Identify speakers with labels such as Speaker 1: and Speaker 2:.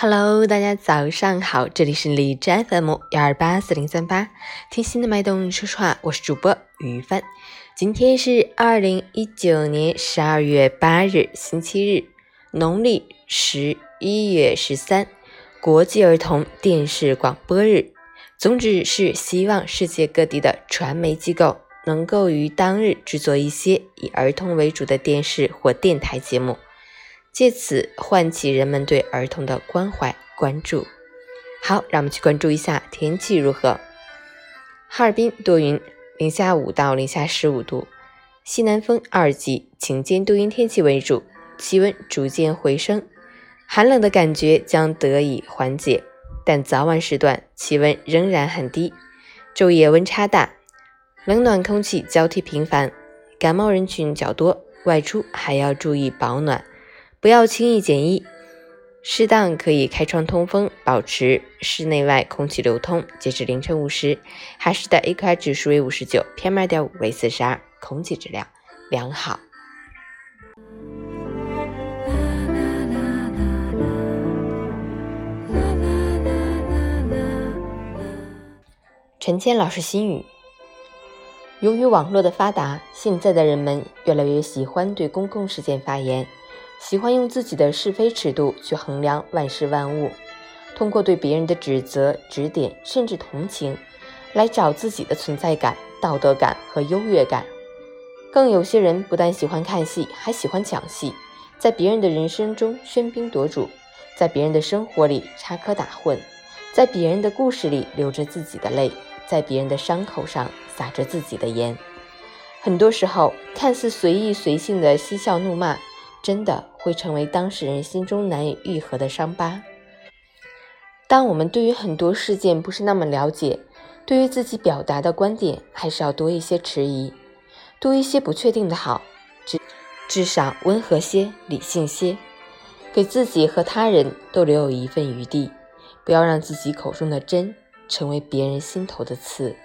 Speaker 1: Hello，大家早上好，这里是李斋 FM 幺二八四零三八，听心的脉动说说话，我是主播于帆。今天是二零一九年十二月八日，星期日，农历十一月十三，国际儿童电视广播日。宗旨是希望世界各地的传媒机构能够于当日制作一些以儿童为主的电视或电台节目。借此唤起人们对儿童的关怀关注。好，让我们去关注一下天气如何。哈尔滨多云，零下五到零下十五度，西南风二级，晴间多云天气为主，气温逐渐回升，寒冷的感觉将得以缓解，但早晚时段气温仍然很低，昼夜温差大，冷暖空气交替频繁，感冒人群较多，外出还要注意保暖。不要轻易减衣，适当可以开窗通风，保持室内外空气流通。截至凌晨五时，哈市的 AQI 指数为五十九，PM 二点五为四十二，空气质量良好。陈谦老师心语：由于网络的发达，现在的人们越来越喜欢对公共事件发言。喜欢用自己的是非尺度去衡量万事万物，通过对别人的指责、指点，甚至同情，来找自己的存在感、道德感和优越感。更有些人不但喜欢看戏，还喜欢抢戏，在别人的人生中喧宾夺主，在别人的生活里插科打诨，在别人的故事里流着自己的泪，在别人的伤口上撒着自己的盐。很多时候，看似随意随性的嬉笑怒骂。真的会成为当事人心中难以愈合的伤疤。当我们对于很多事件不是那么了解，对于自己表达的观点还是要多一些迟疑，多一些不确定的好，至至少温和些、理性些，给自己和他人都留有一份余地，不要让自己口中的真成为别人心头的刺。